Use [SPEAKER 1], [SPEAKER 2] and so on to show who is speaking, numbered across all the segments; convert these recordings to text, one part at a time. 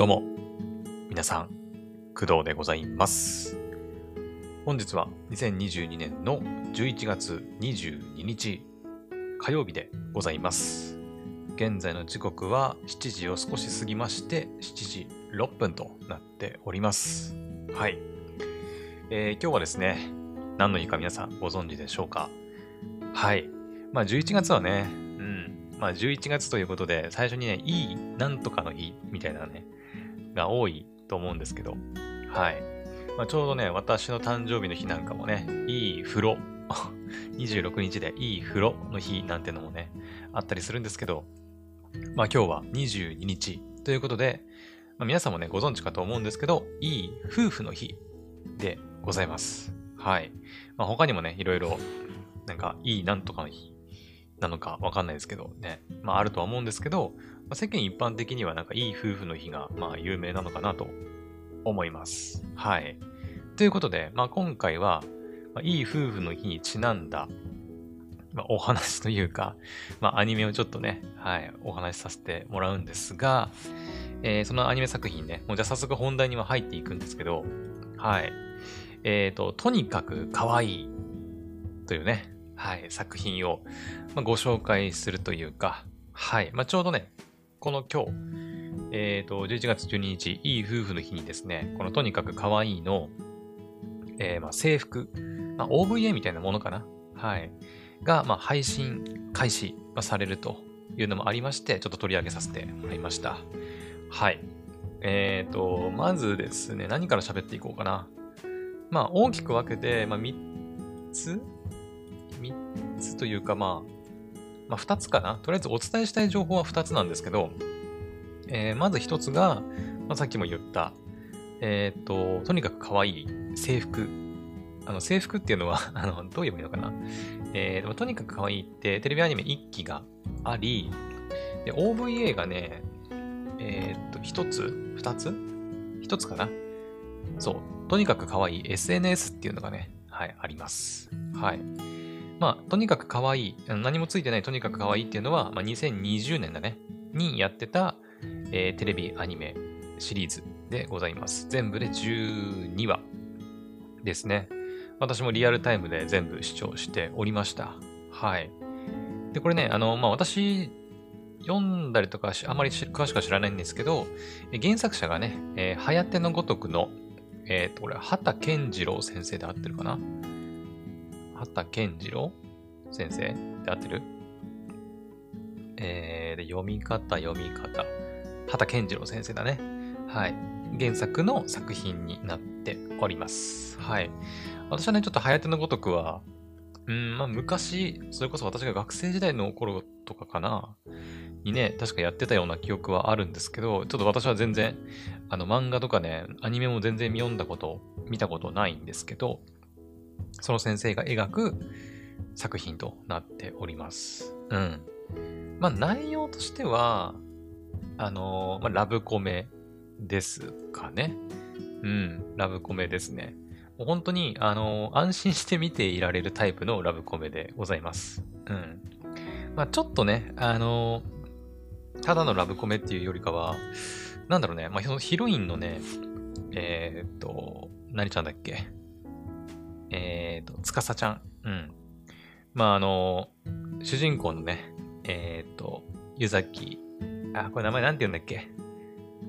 [SPEAKER 1] どうも、皆さん、工藤でございます。本日は2022年の11月22日火曜日でございます。現在の時刻は7時を少し過ぎまして、7時6分となっております。はい。えー今日はですね、何の日か皆さんご存知でしょうか？はい。まあ11月はね、うん。まあ11月ということで、最初にね、いいなんとかの日みたいなね、が多いと思うんですけど、はい。まあ、ちょうどね、私の誕生日の日なんかもね、いい風呂、26日でいい風呂の日なんてのもね、あったりするんですけど、まあ今日は22日ということで、まあ、皆さんもね、ご存知かと思うんですけど、いい夫婦の日でございます。はい。まあ、他にもね、いろいろ、なんか、いいなんとかの日なのかわかんないですけどね、まああるとは思うんですけど、まあ、世間一般的にはなんかいい夫婦の日がまあ有名なのかなと思います。はい。ということで、まあ今回は、まあ、いい夫婦の日にちなんだ、まあ、お話というか、まあアニメをちょっとね、はい、お話しさせてもらうんですが、えーそのアニメ作品ね、もうじゃあ早速本題には入っていくんですけど、はい。えっ、と、とにかく可愛いというね、はい、作品を、まあ、ご紹介するというか、はい、まあ、ちょうどね、この今日、えっ、と、11月12日、いい夫婦の日にですね、このとにかく可愛いの、えーまあ、制服、まあ、OVA みたいなものかな？はい。が、まあ、配信開始、されるというのもありまして、ちょっと取り上げさせてもらいました。はい。えっ、と、まずですね、何から喋っていこうかな？まあ、大きく分けて、まあ、3つ ?3 つというか、まあ、まあ、2つかな。とりあえずお伝えしたい情報は2つなんですけど、えーまず1つが、まあ、さっきも言った、えっ、と、とにかく可愛い制服。あの、制服っていうのは、あの、どう言えばいいのかな。えーでもとにかく可愛いって、テレビアニメ1期があり、で、OVA がね、えっ、と、1つ ?2 つ ?1 つかなそう。とにかく可愛い SNS っていうのがね、はい、あります。はい。まあ、とにかく可愛い、何もついてないとにかく可愛いっていうのは、まあ、2020年だね、にやってた、えーテレビアニメシリーズでございます。全部で12話ですね。私もリアルタイムで全部視聴しておりました。はい。で、これね、あの、まあ、私、読んだりとか、あまり詳しくは知らないんですけど、原作者がね、えー、はやてのごとくの、えっ、と、これ、畑健次郎先生で合ってるかな畑健次郎？先生で合ってる？えー、で、読み方、読み方。畑健次郎先生だね。はい。原作の作品になっております。はい。私はね、ちょっとはやてのごとくは、うん、まあ昔、それこそ私が学生時代の頃とかかな、にね、確かやってたような記憶はあるんですけど、ちょっと私は全然、あの漫画とかね、アニメも全然読んだこと、見たことないんですけど、その先生が描く作品となっております。うん。まあ内容としては、あのーまあ、ラブコメですかね。うん、ラブコメですね。もう本当に、あのー安心して見ていられるタイプのラブコメでございます。うん。まあちょっとね、あのーただのラブコメっていうよりかは、なんだろうね、まあ、ヒロインのね、えっと、何ちゃんだっけ？えーっと、つかさちゃん。うん。まあ、あの、主人公のね、えーっと、ゆざき。あ、これ名前なんて言うんだっけ？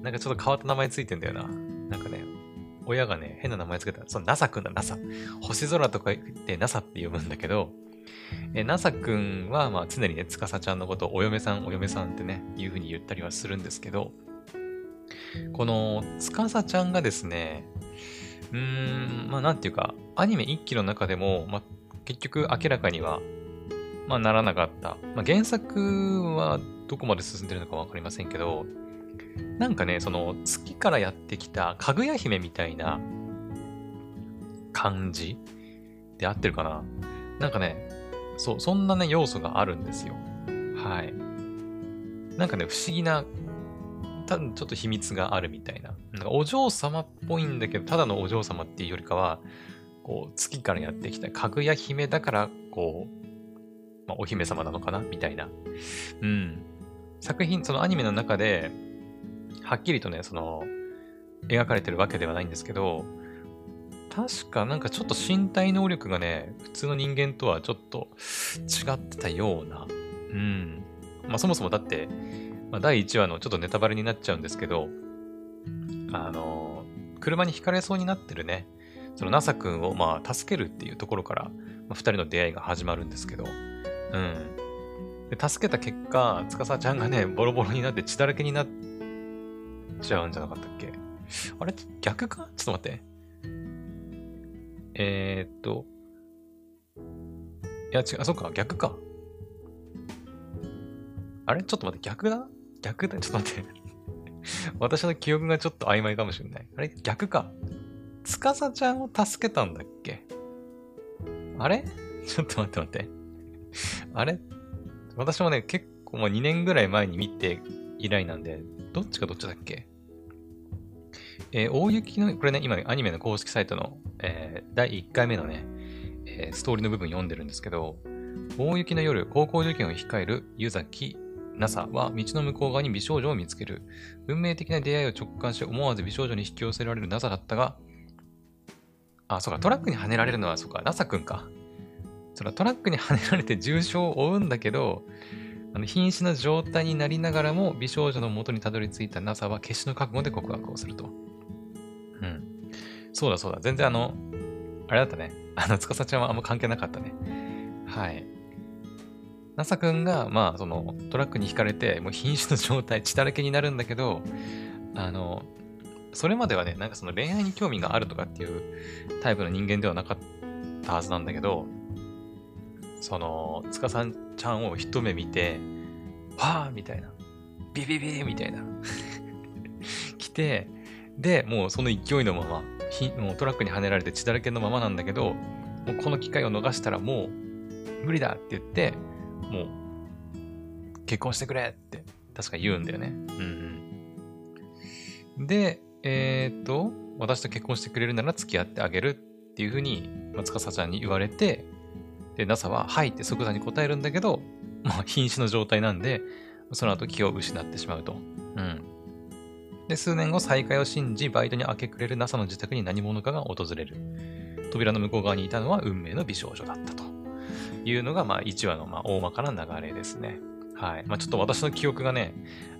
[SPEAKER 1] なんかちょっと変わった名前ついてんだよな。なんかね、親がね、変な名前つけた。そう、ナサくんだ、ナサ。星空とか言ってナサって読むんだけど、え、ナサくんは、まあ、常にね、つかさちゃんのことをお嫁さん、お嫁さんってね、いう風に言ったりはするんですけど、この、つかさちゃんがですね、うーん、まあ、なんていうか、アニメ一期の中でも、まあ、結局明らかには、まあ、ならなかった。まあ、原作はどこまで進んでるのかわかりませんけど、なんかね、その月からやってきたかぐや姫みたいな感じで合ってるかななんかね、そう、そんなね、要素があるんですよ。はい。なんかね、不思議な、多分ちょっと秘密があるみたいな。なんかお嬢様っぽいんだけど、ただのお嬢様っていうよりかは、こう、月からやってきたかぐや姫だから、こう、まあ、お姫様なのかなみたいな。うん。作品、そのアニメの中で、はっきりとね、その、描かれてるわけではないんですけど、確かなんかちょっと身体能力がね、普通の人間とはちょっと違ってたような。うん。まあそもそもだって、まあ、第1話のちょっとネタバレになっちゃうんですけど、あの、車にひかれそうになってるね、その NASA 君をまあ助けるっていうところから、まあ、2人の出会いが始まるんですけど、うん。で助けた結果、司ちゃんがね、ボロボロになって血だらけになっちゃうんじゃなかったっけ？あれ逆か？ちょっと待って。えー、っと。いや、違う、あ、そっか、逆か。あれ？ちょっと待って、逆だ？逆だちょっと待って。私の記憶がちょっと曖昧かもしれない。あれ？逆か。つかさちゃんを助けたんだっけ？あれ？ちょっと待って待って。あれ？私もね、結構もう2年ぐらい前に見て以来なんで、どっちがどっちだっけ？えー、大雪の、これね、今アニメの公式サイトの、えー、第1回目のね、えー、ストーリーの部分読んでるんですけど、大雪の夜、高校受験を控える湯崎 NASA は道の向こう側に美少女を見つける。運命的な出会いを直感し思わず美少女に引き寄せられる NASA だったが、あ、そうか、トラックにはねられるのは、そうか、NASA くんか。そのトラックにはねられて重傷を負うんだけど、あの瀕死の状態になりながらも美少女の元にたどり着いた NASA は決死の覚悟で告白をすると。うん。そうだそうだ。全然あの、あれだったね。あの、つかさちゃんはあんま関係なかったね。はい。NASA くんが、まあ、その、トラックに引かれて、もう瀕死の状態、血だらけになるんだけど、あの、それまではね、なんかその恋愛に興味があるとかっていうタイプの人間ではなかったはずなんだけど、その、つかさんちゃんを一目見て、わーみたいな。ビビビーみたいな。来て、で、もうその勢いのまま、もうトラックにはねられて血だらけのままなんだけど、もうこの機会を逃したらもう無理だって言って、もう結婚してくれって確か言うんだよね。うんうん。で、えー、っと、私と結婚してくれるなら付き合ってあげるっていうふうに、松笠ちゃんに言われて、で、NASA は、はいって即座に答えるんだけど、まあ、瀕死の状態なんで、その後気を失ってしまうと。うん。で、数年後、再会を信じ、バイトに明け暮れる NASA の自宅に何者かが訪れる。扉の向こう側にいたのは運命の美少女だったというのが、まあ、1話のまあ大まかな流れですね。はい。まあ、ちょっと私の記憶がね、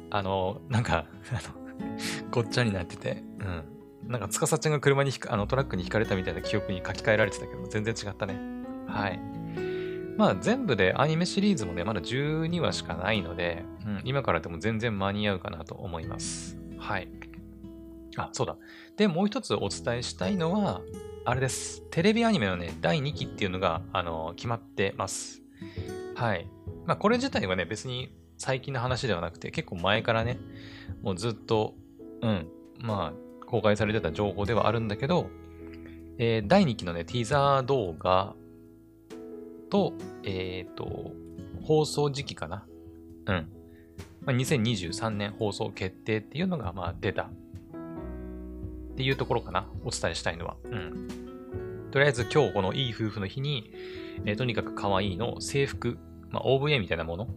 [SPEAKER 1] あの、なんかあの、ごっちゃになってて、うん。なんか、つかさちゃんが車にあのトラックに引かれたみたいな記憶に書き換えられてたけど、全然違ったね。はい。まあ全部でアニメシリーズもね、まだ12話しかないので、うん、今からでも全然間に合うかなと思います。はい。あ、そうだ。で、もう一つお伝えしたいのは、あれです。テレビアニメのね、第2期っていうのが、あの、決まってます。はい。まあこれ自体はね、別に最近の話ではなくて、結構前からね、もうずっと、うん、まあ、公開されてた情報ではあるんだけど、えー、第2期のね、ティザー動画と、えっ、ー、と、放送時期かな。うん。まあ、2023年放送決定っていうのが、まあ、出た。っていうところかな。お伝えしたいのは。うん。とりあえず今日このいい夫婦の日に、えー、とにかく可愛いの制服、まあ、OVA みたいなもの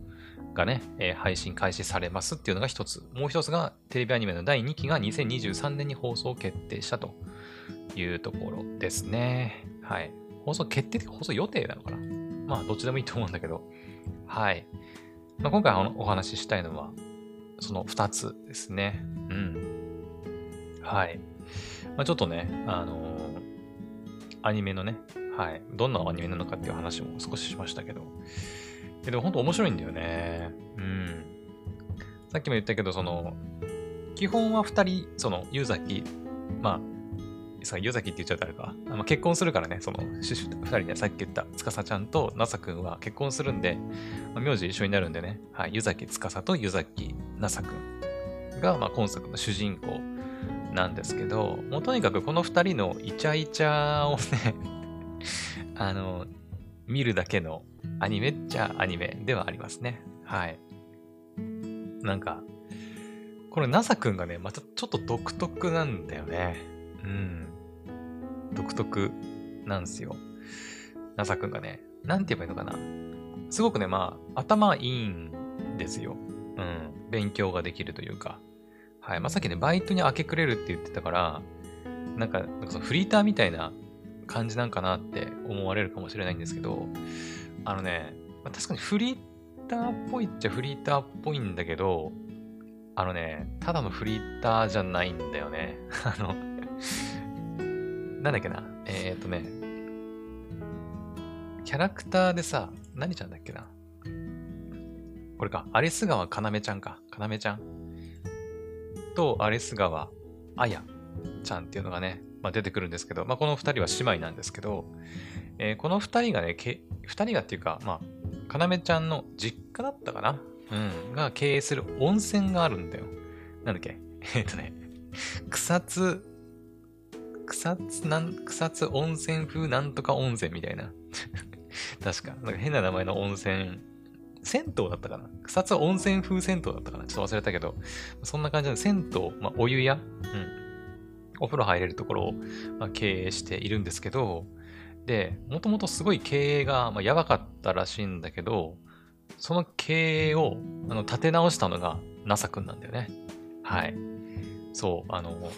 [SPEAKER 1] がね、えー、配信開始されますっていうのが一つ。もう一つがテレビアニメの第2期が2023年に放送決定したというところですね。はい。放送決定的放送予定なのかなまあ、どっちでもいいと思うんだけど。はい。まあ、今回お話ししたいのは、その2つですね。うん。はい。まあ、ちょっとね、あのー、アニメのね、はい。どんなアニメなのかっていう話も少ししましたけど。けど、本当面白いんだよね。うん。さっきも言ったけど、その、基本は2人、その、ユーザキ、まあ、さ、湯崎って言っちゃったらか。まあ結婚するからね、その、二人でさっき言った司ちゃんとなさくんは結婚するんで、まあ、名字一緒になるんでね、はい、湯崎司と湯崎なさくんが、まあ、今作の主人公なんですけど、もうとにかくこの二人のイチャイチャをね あの、見るだけのアニメっちゃアニメではありますね。はい。なんか、これ、なさくんがね、またちょっと独特なんだよね。うん。独特なんですよ。ナサ君がね、なんて言えばいいのかな。すごくね、まあ、頭いいんですよ。うん。勉強ができるというか。はい。まあ、さっきね、バイトに明け暮れるって言ってたから、なんか、なんかそのフリーターみたいな感じなんかなって思われるかもしれないんですけど、あのね、まあ、確かにフリーターっぽいっちゃフリーターっぽいんだけど、あのね、ただのフリーターじゃないんだよね。あの、なんだっけな。えー、っとね、キャラクターでさ、何ちゃんだっけな。これか、アリス川かなめちゃんか。かなめちゃん。と、アリス川あやちゃんっていうのがね、まあ、出てくるんですけど、まあ、この二人は姉妹なんですけど、えーこの二人がね、け二人がっていうか、まあ、かなめちゃんの実家だったかな？うん。が経営する温泉があるんだよ。なんだっけ？えっ、とね、草津、草津なん、草津温泉風なんとか温泉みたいな。確か。なんか変な名前の温泉、銭湯だったかな？草津温泉風銭湯だったかな？ちょっと忘れたけど、そんな感じで銭湯、まあ、お湯や、うん。お風呂入れるところを、まあ、経営しているんですけど、で、もともとすごい経営が、まあ、やばかったらしいんだけど、その経営をあの立て直したのが NASA くんなんだよね。はい。そう、あの、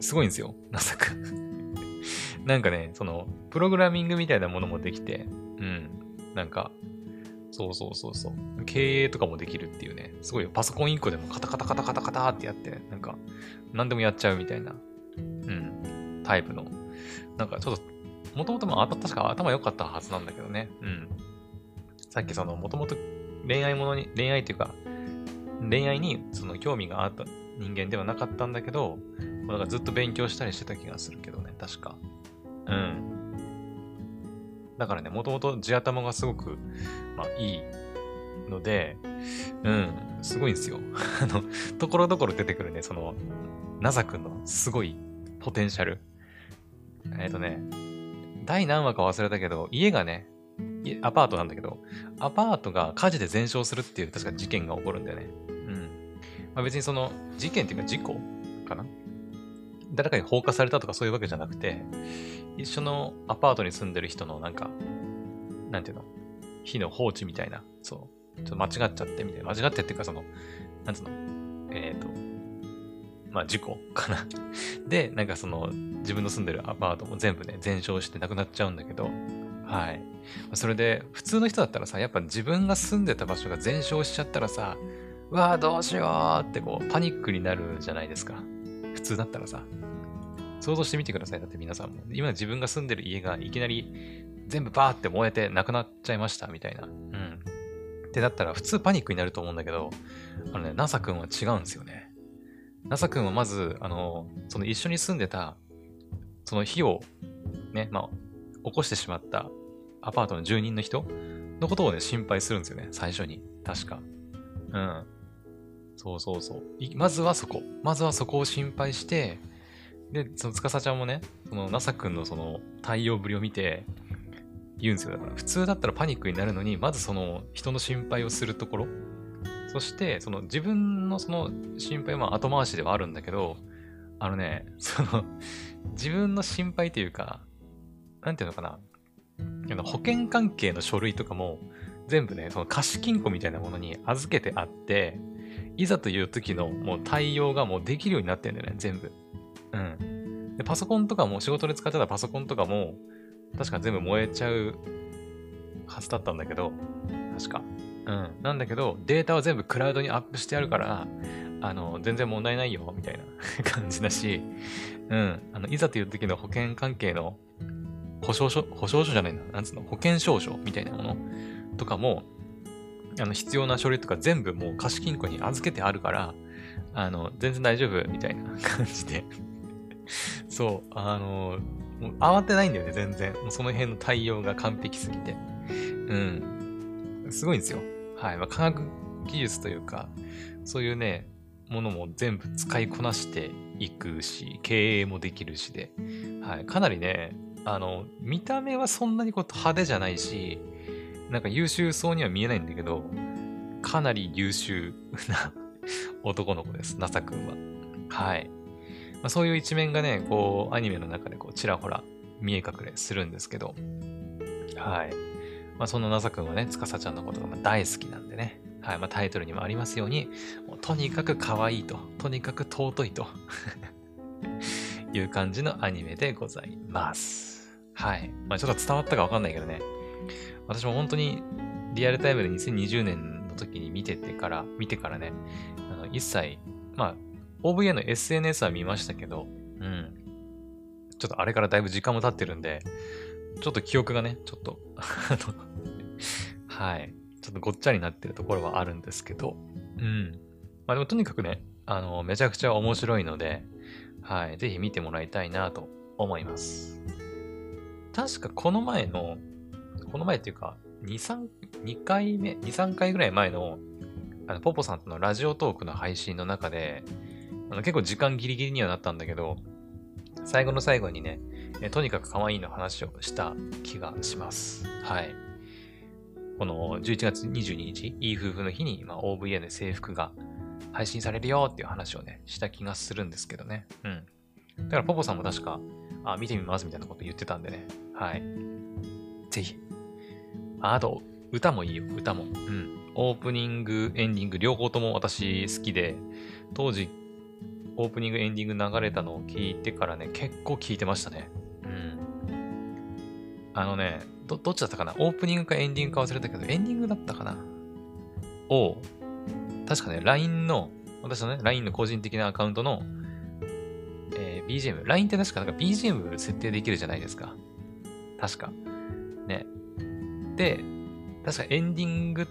[SPEAKER 1] すごいんですよ、NASA くん。なんかね、その、プログラミングみたいなものもできて、うん。なんか、そうそうそうそう。経営とかもできるっていうね、すごいよ。パソコン1個でもカタカタカタカタカタってやって、なんか、何でもやっちゃうみたいな、うん、タイプの。なんかちょっと、もともともあ確か頭良かったはずなんだけどね。うん。さっきその、もともと恋愛ものに、恋愛っていうか、恋愛にその興味があった人間ではなかったんだけど、だかずっと勉強したりしてた気がするけどね、確か。うん。だからね、もともと地頭がすごく、まあいいので、うん、すごいんですよ。あの、ところどころ出てくるね、その、ナザ君のすごいポテンシャル。えっ、とね、第何話か忘れたけど、家がね、アパートなんだけど、アパートが火事で全焼するっていう確か事件が起こるんだよね。うん。まあ、別にその事件っていうか事故誰かに放火されたとかそういうわけじゃなくて、一緒のアパートに住んでる人のなんか、なんていうの？火の放置みたいな、そう。ちょっと間違っちゃってみたいな。間違ってっていうかその、なんつうの？えっ、と、まあ事故かな。で、なんかその、自分の住んでるアパートも全部ね、全焼してなくなっちゃうんだけど、はい。それで、普通の人だったらさ、やっぱ自分が住んでた場所が全焼しちゃったらさ、うわあどうしようってこう、パニックになるじゃないですか。通だったらさ。想像してみてください。だって皆さんも。今自分が住んでる家がいきなり全部バーって燃えてなくなっちゃいましたみたいな。うん。ってなったら普通パニックになると思うんだけど、あのね、NASA 君は違うんですよね。NASA 君はまず、あの、その一緒に住んでた、その火をね、まあ、起こしてしまったアパートの住人の人のことをね、心配するんですよね、最初に。確か。うん。そうそうそう。まずはそこ。まずはそこを心配して、で、その司ちゃんもね、その NASA 君のその対応ぶりを見て、言うんですよ。だから普通だったらパニックになるのに、まずその人の心配をするところ。そして、その自分のその心配は後回しではあるんだけど、あのね、その自分の心配というか、なんていうのかな。保険関係の書類とかも全部ね、その貸金庫みたいなものに預けてあって、いざという時のもう対応がもうできるようになってんだよね、全部。うん。で、パソコンとかも、仕事で使ってたパソコンとかも、確か全部燃えちゃうはずだったんだけど、確か。うん。なんだけど、データは全部クラウドにアップしてあるから、あの、全然問題ないよ、みたいな 感じだし、うん。あの、いざという時の保険関係の保証書、保証書じゃないな、なんつうの、保険証書みたいなものとかも、あの、必要な書類とか全部もう貸金庫に預けてあるから、あの、全然大丈夫みたいな感じで。そう、あの、もう慌てないんだよね、全然。もうその辺の対応が完璧すぎて。うん。すごいんですよ。はい。まあ、科学技術というか、そういうね、ものも全部使いこなしていくし、経営もできるしで、はい。かなりね、あの、見た目はそんなにこう派手じゃないし、なんか優秀そうには見えないんだけど、かなり優秀な 男の子です、ナサ君は。はい。まあ、そういう一面がね、こう、アニメの中でこう、ちらほら見え隠れするんですけど、はい。まあ、そのナサ君はね、つかさちゃんのことが大好きなんでね、はい、まあ、タイトルにもありますように、もうとにかく可愛いと、とにかく尊いと いう感じのアニメでございます。はい。まあ、ちょっと伝わったかわかんないけどね。私も本当にリアルタイムで2020年の時に見ててから、見てからね、あの一切、まあ、OVA の SNS は見ましたけど、うん。ちょっとあれからだいぶ時間も経ってるんで、ちょっと記憶がね、ちょっとはい。ちょっとごっちゃになってるところはあるんですけど、うん。まあでもとにかくね、あの、めちゃくちゃ面白いので、はい。ぜひ見てもらいたいなと思います。確かこの前の、この前っていうか、2、3、2回目、2、3回ぐらい前の、あの、ポポさんとのラジオトークの配信の中で、あの結構時間ギリギリにはなったんだけど、最後の最後にね、えとにかく可愛いの話をした気がします。はい。この11月22日、いい夫婦の日に、まあ、OVA で制服が配信されるよっていう話をね、した気がするんですけどね。うん。だから、ポポさんも確か、あ、見てみますみたいなこと言ってたんでね。はい。ぜひ。あと、歌もいいよ、歌も。うん。オープニング、エンディング、両方とも私好きで、当時、オープニング、エンディング流れたのを聞いてからね、結構聞いてましたね。うん。あのね、ど、どっちだったかな？オープニングかエンディングか忘れたけど、エンディングだったかな？を、確かね、LINE の、私のね、LINE の個人的なアカウントの、えー、BGM。LINE って確かなんか BGM 設定できるじゃないですか。確か。ね。で、確かエンディング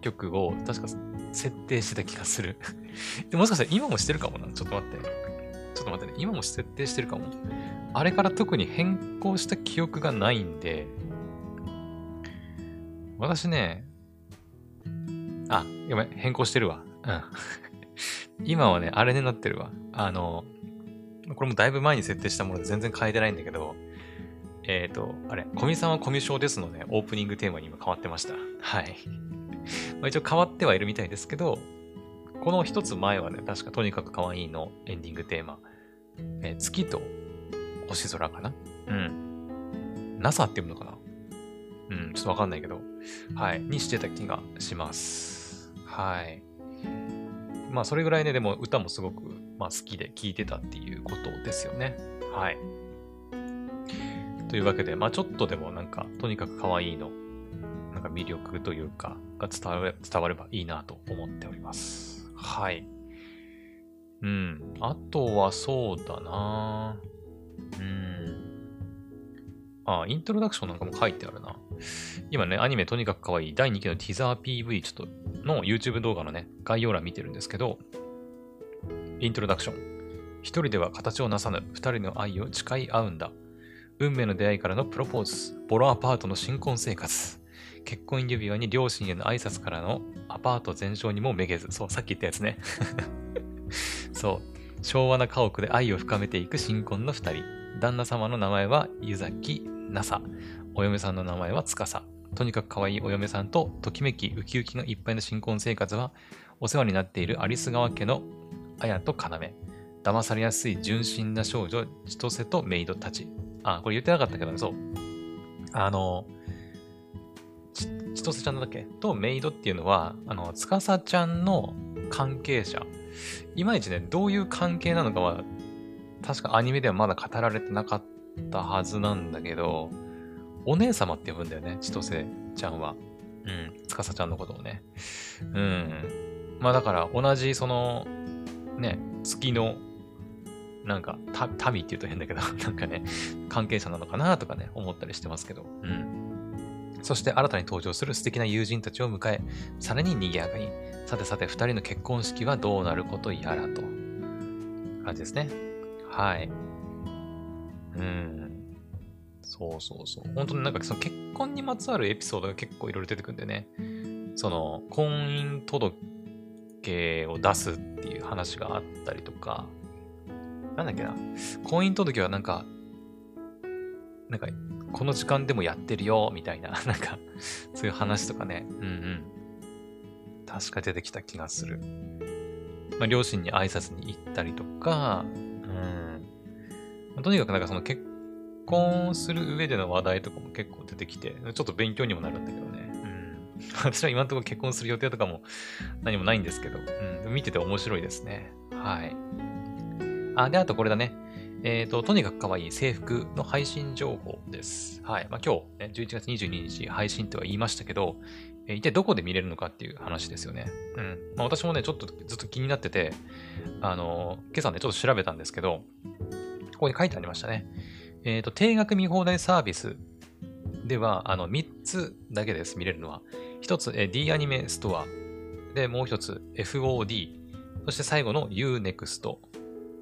[SPEAKER 1] 曲を、確か設定してた気がする で。もしかしたら今もしてるかもな。ちょっと待って。ちょっと待ってね。今も設定してるかも。あれから特に変更した記憶がないんで、私ね、あ、ごめん、変更してるわ。うん。今はね、あれになってるわ。あの、これもだいぶ前に設定したもので全然変えてないんだけど、えっ、ー、と、あれ、コミさんはコミュ障ですのね、オープニングテーマに今変わってました。はい。まあ、一応変わってはいるみたいですけど、この一つ前はね、確かとにかく可愛いのエンディングテーマ、えー、月と星空かな？うん。NASA って読むのかな？うん、ちょっとわかんないけど、はい、にしてた気がします。はい。まあ、それぐらいね、でも歌もすごく、まあ、好きで聴いてたっていうことですよね。はい。というわけで、まあ、ちょっとでもなんか、とにかく可愛いの、なんか魅力というか、が伝われ伝わればいいなと思っております。はい。うん。あとはそうだなうん。あ、イントロダクションなんかも書いてあるな。今ね、アニメとにかく可愛い第2期のティザー PV ちょっとの YouTube 動画のね、概要欄見てるんですけど、イントロダクション。一人では形をなさぬ二人の愛を誓い合うんだ。運命の出会いからのプロポーズ。ボロアパートの新婚生活。結婚指輪に両親への挨拶からのアパート全焼にもめげず。そう、さっき言ったやつね。そう。昭和な家屋で愛を深めていく新婚の二人。旦那様の名前は湯崎なさ。お嫁さんの名前は司。とにかく可愛いお嫁さんと、ときめきウキウキがいっぱいの新婚生活は、お世話になっている有栖川家の綾と要。騙されやすい純真な少女、千歳とメイドたち。あ、これ言ってなかったけどね、そう。あの、ち千歳ちゃんだっけ？とメイドっていうのは、あの、司ちゃんの関係者。いまいちね、どういう関係なのかは、確かアニメではまだ語られてなかったはずなんだけど、お姉様って呼ぶんだよね、千歳ちゃんは。うん、司ちゃんのことをね。うん。まあだから同じその、ね、月の、なんか、た、民って言うと変だけど、なんかね、関係者なのかなとかね、思ったりしてますけど。うん。そして新たに登場する素敵な友人たちを迎え、さらに賑やかに。さてさて、二人の結婚式はどうなることやらと。感じですね。はい。うん。そうそうそう。本当になんかその結婚にまつわるエピソードが結構いろいろ出てくるんでね。その婚姻届を出すっていう話があったりとか、なんだっけな。婚姻届はなんか、なんか、この時間でもやってるよ、みたいな、なんか、そういう話とかね。うんうん。確か出てきた気がする。まあ、両親に挨拶に行ったりとか、うん。とにかくなんかその結婚する上での話題とかも結構出てきて、ちょっと勉強にもなるんだけどね。うん 私は今のところ結婚する予定とかも何もないんですけど、うん、見てて面白いですね。はい。あ、で、あとこれだね。えっ、ー、と、とにかく可愛い制服の配信情報です。はい。まあ、今日、ね、11月22日配信とは言いましたけど、えー、一体どこで見れるのかっていう話ですよね。うん。まあ、私もね、ちょっとずっと気になってて、あのー、今朝ね、ちょっと調べたんですけど、ここに書いてありましたね。えっ、と、定額見放題サービスでは、あの、3つだけです、見れるのは。1つ、え D アニメストア。で、もう1つ、FOD。そして最後の Unext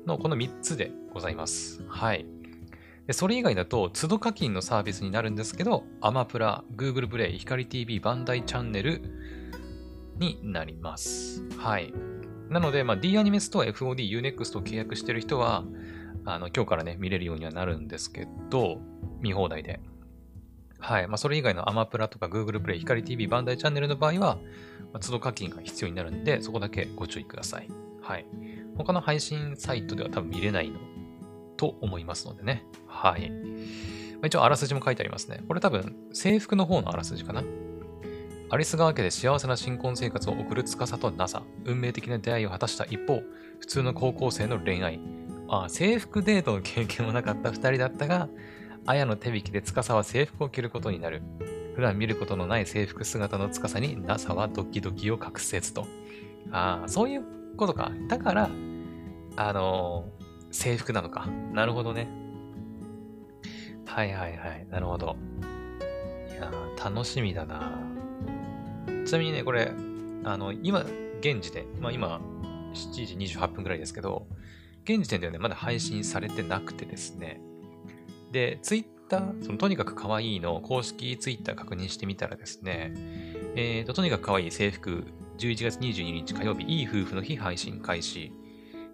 [SPEAKER 1] のこの3つでございます。はい。でそれ以外だと、都度課金のサービスになるんですけど、アマプラ、Google プレイ、光 TV、バンダイチャンネルになります。はい。なので、まあ、D アニメストア、FOD、Unext を契約してる人は、あの、今日からね、見れるようにはなるんですけど、見放題で。はい。まあ、それ以外のアマプラとか Google プレイ、光 TV、バンダイチャンネルの場合は、まあ、都度課金が必要になるんで、そこだけご注意ください。はい。他の配信サイトでは多分見れないのと思いますのでね。はい。一応、あらすじも書いてありますね。これ多分、制服の方のあらすじかな。アリス川家で幸せな新婚生活を送る司と NASA。運命的な出会いを果たした一方、普通の高校生の恋愛。ああ制服デートの経験もなかった二人だったが、綾の手引きで司は制服を着ることになる。普段見ることのない制服姿の司に NASA はドキドキを隠せずと。ああ、そういうことか。だから、あのー、制服なのか。なるほどね。はいはいはい。なるほど。いやー、楽しみだなちなみにね、これ、あの、今、現時点、まあ今、7時28分くらいですけど、現時点ではね、まだ配信されてなくてですね。で、ツイッター、そのとにかく可愛いの公式ツイッター確認してみたらですね、えーと、とにかく可愛い制服、11月22日火曜日、いい夫婦の日配信開始。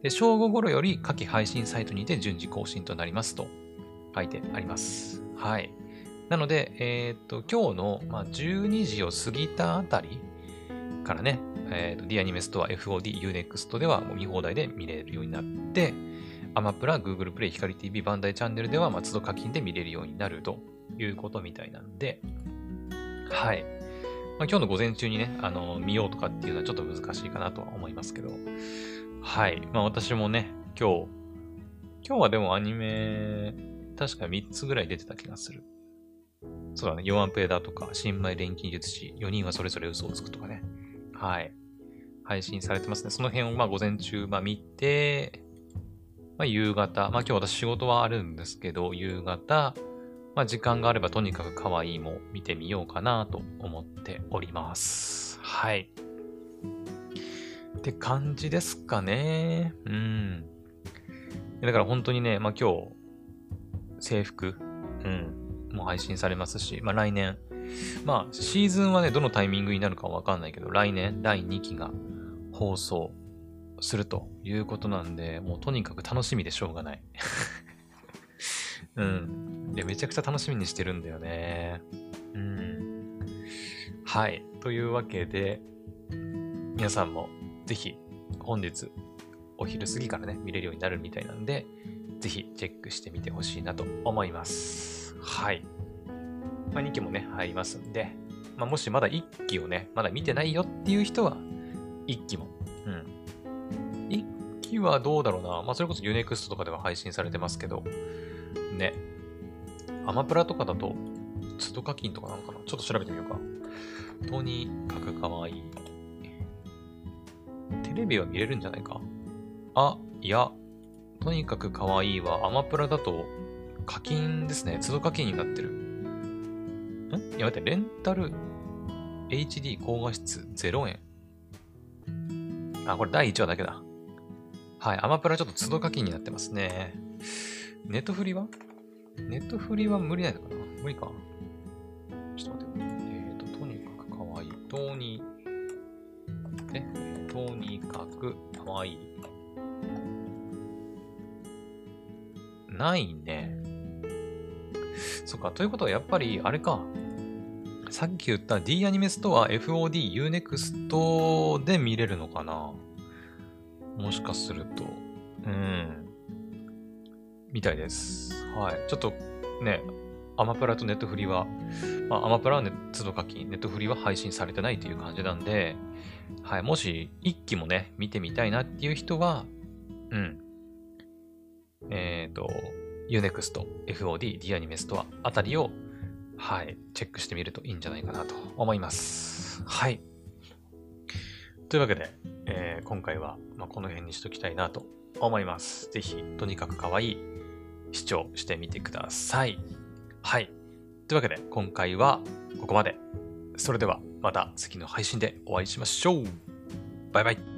[SPEAKER 1] で、正午頃より下記配信サイトにて順次更新となりますと書いてあります。はい。なので、えっ、と、今日の、まあ、12時を過ぎたあたりからね、えっ、と、D アニメストア FOD Unext ではもう見放題で見れるようになって、アマプラ、Google プレイ、光 TV、バンダイチャンネルでは、まあ、都度課金で見れるようになるということみたいなんで、はい。まあ、今日の午前中にね、あの、見ようとかっていうのはちょっと難しいかなとは思いますけど、はい。まあ、私もね、今日、今日はでもアニメ、確か3つぐらい出てた気がする。そうだね、ヨアンペーダーとか、新米錬金術師、4人はそれぞれ嘘をつくとかね。はい。配信されてますね。その辺をまあ午前中、まあ見て、まあ、夕方、まあ今日私仕事はあるんですけど、夕方、まあ時間があればとにかく可愛いも見てみようかなと思っております。はい。って感じですかね。うん。だから本当にね、まあ今日、制服、うん、もう配信されますし、まあ来年、まあシーズンはね、どのタイミングになるかわかんないけど、来年第2期が放送するということなんで、もうとにかく楽しみでしょうがない。うん。で、めちゃくちゃ楽しみにしてるんだよね。うん。はい。というわけで、皆さんもぜひ本日お昼過ぎからね、見れるようになるみたいなんで、ぜひチェックしてみてほしいなと思います。はい。まあ、2期もね、入りますんで、まあ、もしまだ1期をね、まだ見てないよっていう人は、1期も、うん、時はどうだろうな。まあ、それこそ Unext とかでは配信されてますけど、ね。アマプラとかだと、都度課金とかなのかな？ちょっと調べてみようか。とにかくかわいい。テレビは見れるんじゃないか？あ、いや。とにかくかわいいは、アマプラだと課金ですね。都度課金になってる。ん？いや、待って、レンタル HD 高画質0円。あ、これ第1話だけだ。はい。アマプラちょっと都度課金になってますね。ネットフリは？ネットフリは無理ないのかな？無理か？ちょっと待って。えっ、ー、と、とにかくかわいい。とに、ね。とにかくかわいい。ないね。そっか。ということはやっぱり、あれか。さっき言った D アニメストア FOD Unext で見れるのかな？もしかすると。うん。みたいです。はい。ちょっとね、アマプラとネットフリは、まあ、アマプラはネット課金、ネットフリは配信されてないという感じなんで、はい、もし一期もね、見てみたいなっていう人は、うん。えっ、ー、と、Unext、FOD、D アニメストアあたりを、はい、チェックしてみるといいんじゃないかなと思います。はい。というわけで、えー、今回は、まあ、この辺にしときたいなと思います。ぜひ、とにかく可愛い視聴してみてください。はい。というわけで、今回はここまで。それでは、また次の配信でお会いしましょう。バイバイ。